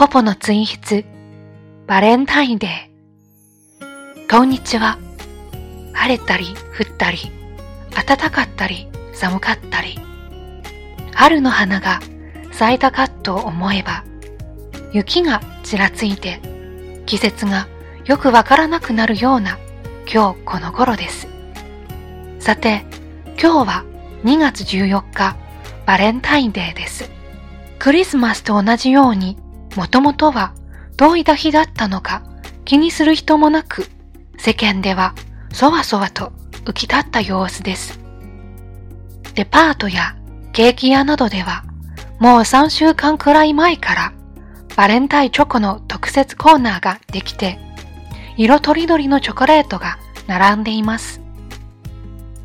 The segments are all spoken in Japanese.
ポポのツイン筆、バレンタインデー。こんにちは。晴れたり降ったり、暖かったり寒かったり。春の花が咲いたかと思えば、雪がちらついて、季節がよくわからなくなるような今日この頃です。さて、今日は2月14日、バレンタインデーです。クリスマスと同じように、もともとはどういった日だったのか気にする人もなく、世間ではそわそわと浮き立った様子です。デパートやケーキ屋などでは、もう3週間くらい前からバレンタインチョコの特設コーナーができて、色とりどりのチョコレートが並んでいます。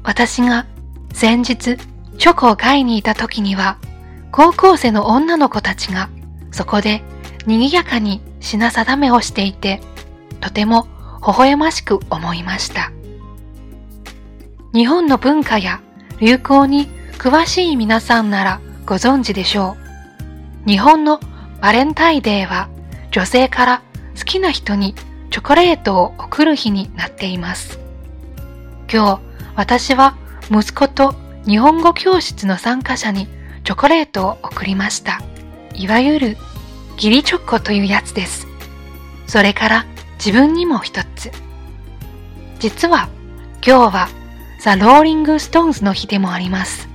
私が先日チョコを買いにいた時には、高校生の女の子たちがそこで賑やかに品定めをしていて、とても微笑ましく思いました。日本の文化や流行に詳しい皆さんならご存知でしょう。日本のバレンタイデーは女性から好きな人にチョコレートを贈る日になっています。今日私は息子と日本語教室の参加者にチョコレートを贈りました。いわゆるギリチョコというやつです。それから自分にも一つ。実は今日はザ・ローリング・ストーンズの日でもあります。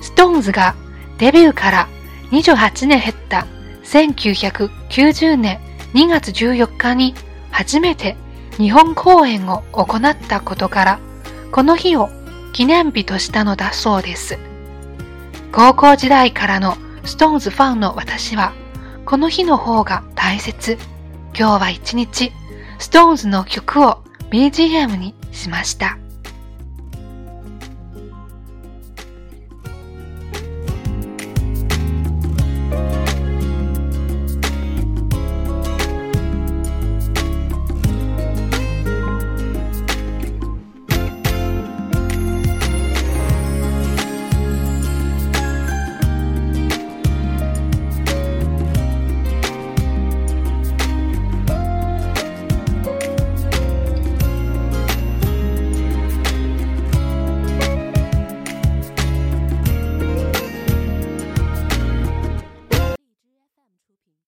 ストーンズがデビューから28年経った1990年2月14日に初めて日本公演を行ったことから、この日を記念日としたのだそうです。高校時代からのストーンズファンの私は、この日の方が大切。今日は一日、ストーンズの曲を BGM にしました。